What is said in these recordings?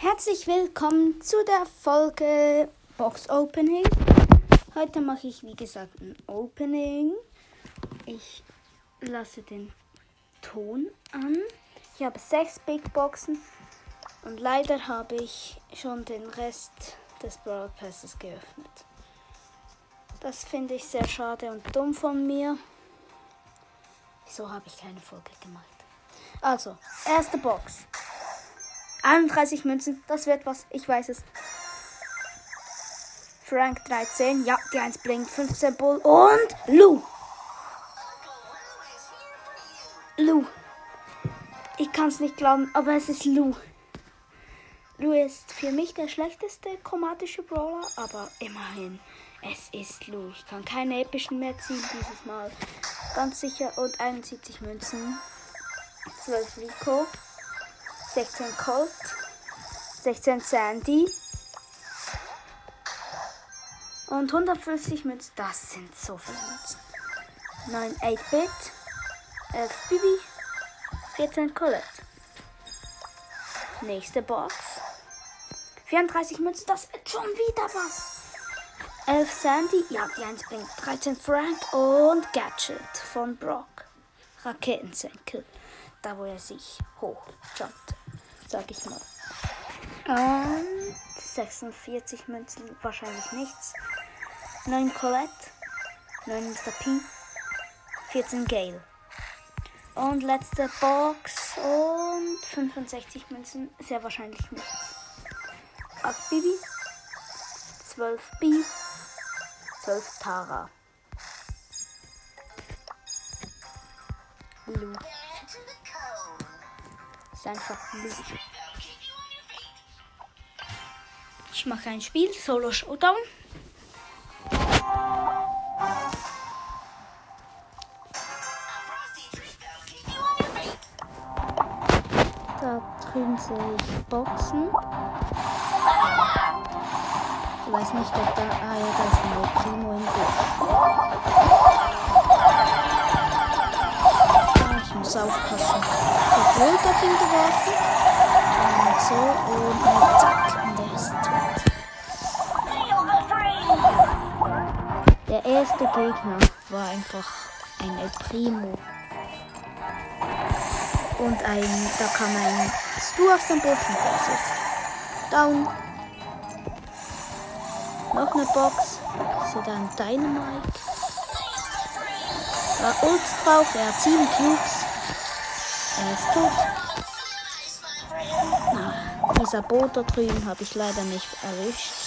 Herzlich willkommen zu der Folge Box Opening. Heute mache ich wie gesagt ein Opening. Ich lasse den Ton an. Ich habe sechs Big Boxen und leider habe ich schon den Rest des Broadcasters geöffnet. Das finde ich sehr schade und dumm von mir. Wieso habe ich keine Folge gemacht? Also, erste Box. 31 Münzen, das wird was, ich weiß es. Frank 13, ja, die 1 blinkt, 15 Bull und Lou. Lou. Ich kann es nicht glauben, aber es ist Lou. Lou ist für mich der schlechteste chromatische Brawler, aber immerhin, es ist Lou. Ich kann keine epischen mehr ziehen dieses Mal. Ganz sicher und 71 Münzen. 12 Rico. 16 Colt, 16 Sandy und 150 Münzen. Das sind so viele Münzen. 9 8-Bit, 11 Bibi, 14 Colette. Nächste Box. 34 Münzen, das wird schon wieder was. 11 Sandy, ja, die 1 bringt 13 Frank und Gadget von Brock. Raketensenkel da wo er sich hochjumpt, sag ich mal. Und 46 Münzen, wahrscheinlich nichts. 9 Colette, 9 Mr. P, 14 Gale. Und letzte Box und 65 Münzen, sehr wahrscheinlich nichts. 8 Bibi, 12 B, 12 Tara. Ist einfach Lüge. Ich mache ein Spiel, Solo Showdown. Da drüben sehe ich Boxen. Ich weiß nicht, ob da. Ah ja, da ist ein Primo im Busch. Muss aufpassen auf ihn geworfen. Und so und zack. Und der ist tot. Der erste Gegner war einfach ein El Primo. Und ein, da kam ein Stu auf dem Boden jetzt. Down. Noch eine Box. Ich sehe da ein Dynamite. Da Ults drauf, er hat 7 Cubes. Er ist tot. Dieser Boot da drüben habe ich leider nicht erwischt.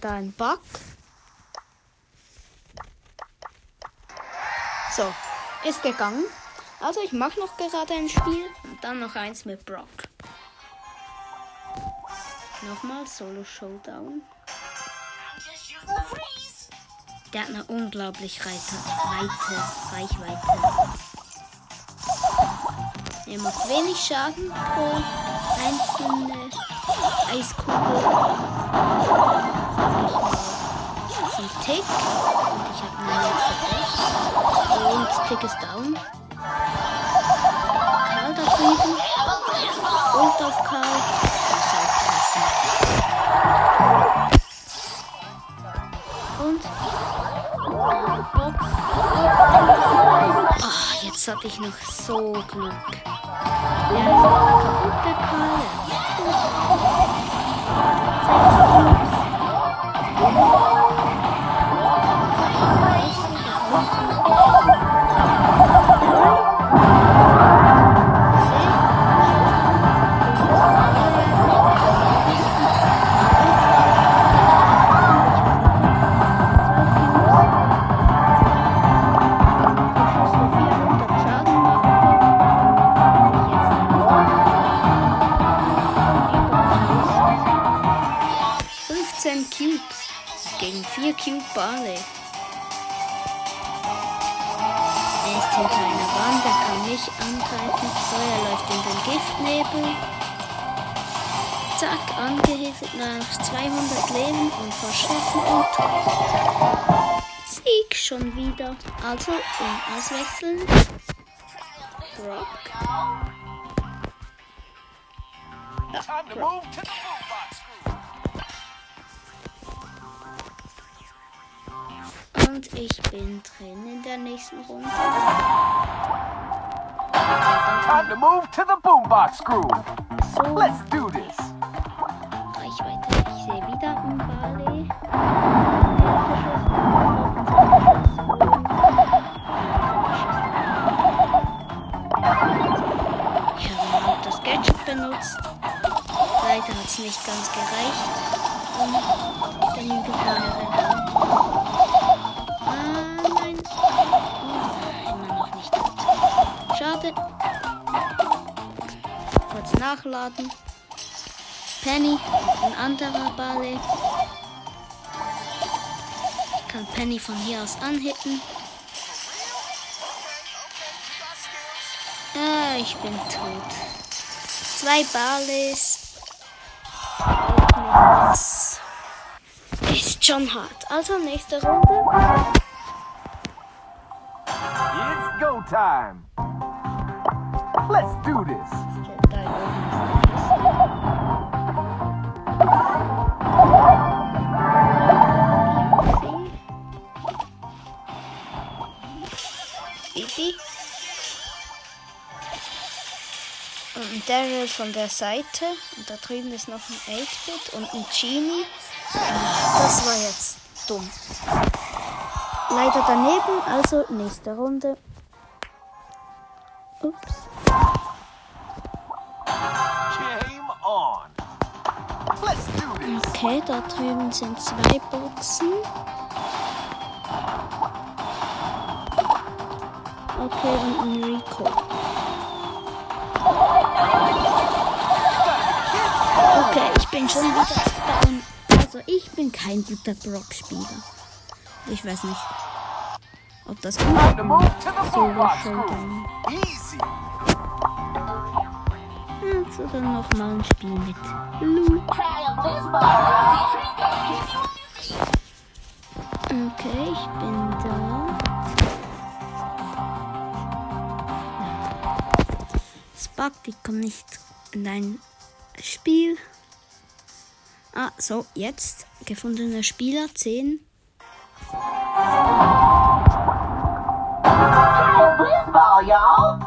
Da einen Bug. So, ist gegangen. Also ich mache noch gerade ein Spiel und dann noch eins mit Brock. Nochmal Solo Showdown. Der hat eine unglaublich reite, weite Reichweite. Er macht wenig Schaden pro einzelne Eiskugel. Ist Tick. Und ich habe eine letzte Box. Und Tick ist down. Karl da drüben. Und auf Karl. Und Box. Oh, jetzt hatte ich noch so Glück. Der ist kaputt, der Karl. gegen 4 Cube der kann mich angreifen. So, er läuft in den Giftnebel. Zack, angehittet nach 200 Leben und verschossen und tot. Sieg schon wieder. Also, um auswechseln. Brock. Time to Und ich bin drin in der nächsten Runde. Time to move to the boombox groove. So, Let's do this. Reichweite. Ich sehe wieder ein Ballet. Ich habe das Gadget benutzt. Leider hat es nicht ganz gereicht, um den Hügel nachladen. Penny, ein anderer Bale. Ich kann Penny von hier aus anhitten. Ah, ich bin tot. Zwei Bales. Das ist schon hart. Also nächste Runde. It's go time. Let's do this. Von der Seite. Und da drüben ist noch ein 8-Bit und ein Genie. Das war jetzt dumm. Leider daneben, also nächste Runde. Ups. Okay, da drüben sind zwei Boxen. Okay, und ein Rico. Okay, ich bin schon wieder down. Also ich bin kein guter Brock-Spieler. Ich weiß nicht, ob das gut So boombox schön groove. dann. Noch mal ein Spiel mit Lu. Okay, ich bin da. Spark, die kommt nicht in dein Spiel. Ah, so, jetzt. Gefundener Spieler, 10. Blitzball, y'all.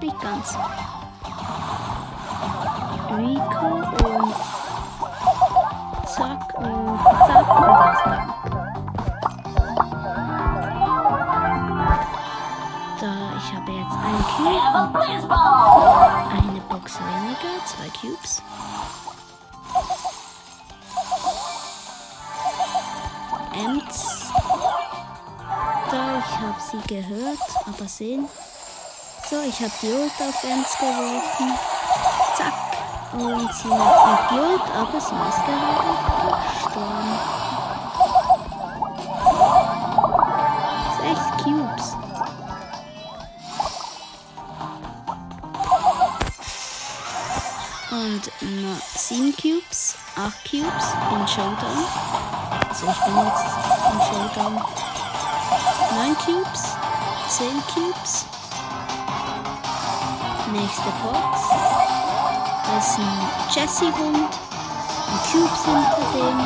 Nicht ganz. Rico und zack und zack und das dann. Da, ich habe jetzt einen Cube, Cubes. Ems. Da, ich habe sie gehört, aber sehen. So, ich habe die Ult auf Ems geworfen. Zack. Und sie macht die Ult, aber sie ist gerade gestorben. Und noch sieben Cubes, acht Cubes in Showdown. Also ich bin jetzt im Showdown. Neun Cubes, zehn Cubes. Nächste Box. Da ist ein Jesse-Hund. Ein Cubes hinter dem.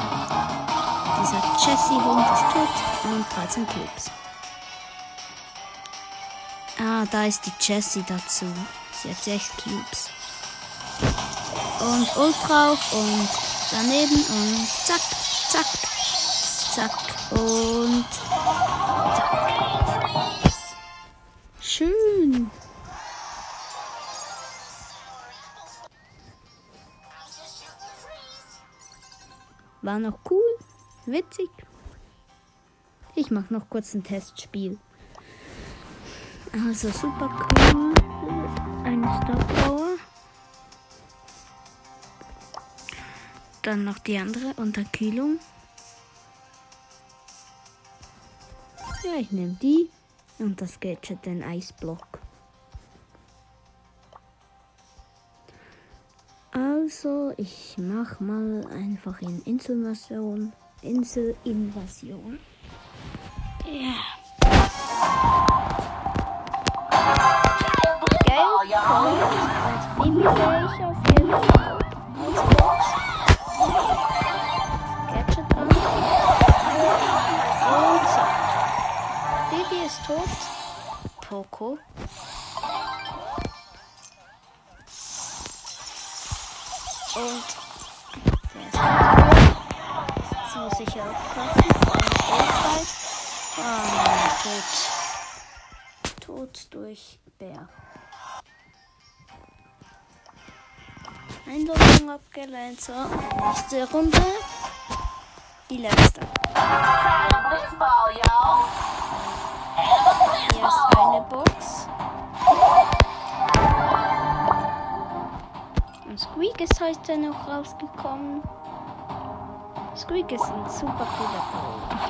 Dieser Jesse-Hund ist tot und 13 Cubes. Ah, da ist die Jessie dazu. Sie hat 6 Cubes. Und Ult drauf und daneben und zack, zack, zack und zack. Schön. War noch cool, witzig. Ich mach noch kurz ein Testspiel. Also super cool. Eine Star Dann noch die andere Unterkühlung. Ja, ich nehme die und das Gadget, den Eisblock. Also, ich mach mal einfach in Inselinvasion. Inselinvasion. Ja. Ball, y'all. Als Babyfähig auf jeden Fall. Tot. Poco. Und der. Jetzt muss ich aufpassen. Ah, tot. Tot durch Bär. Einladung abgelehnt. So, nächste Runde. Die letzte. This ball, y'all. Hier ist eine Box. Und Squeak ist heute noch rausgekommen. Squeak ist ein super cooler Brawler.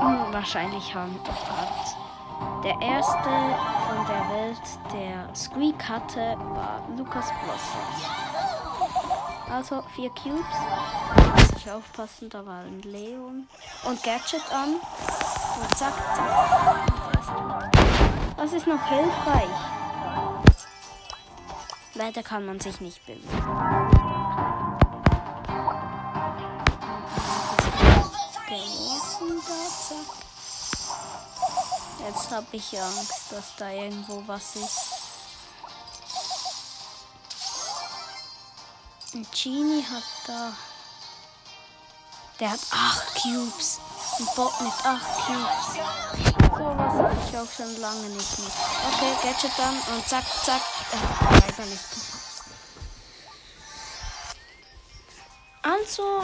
Hm, wahrscheinlich haben der erste von der Welt, der Squeak hatte, war Lukas Blossoms. Also vier Cubes. Ich aufpassen, da war ein Leon. Und Gadget an. Und zack, zack. Das ist noch hilfreich. Leider kann man sich nicht bewegen. Jetzt habe ich Angst, dass da irgendwo was ist. Ein Genie hat da. Der hat 8 Cubes. Ein Bot mit 8 Cubes. So was habe ich auch schon lange nicht mehr. Okay, Gadget dann und zack, zack. Äh, leider nicht. Also,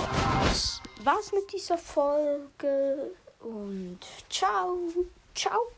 war's mit dieser Folge und ciao, ciao.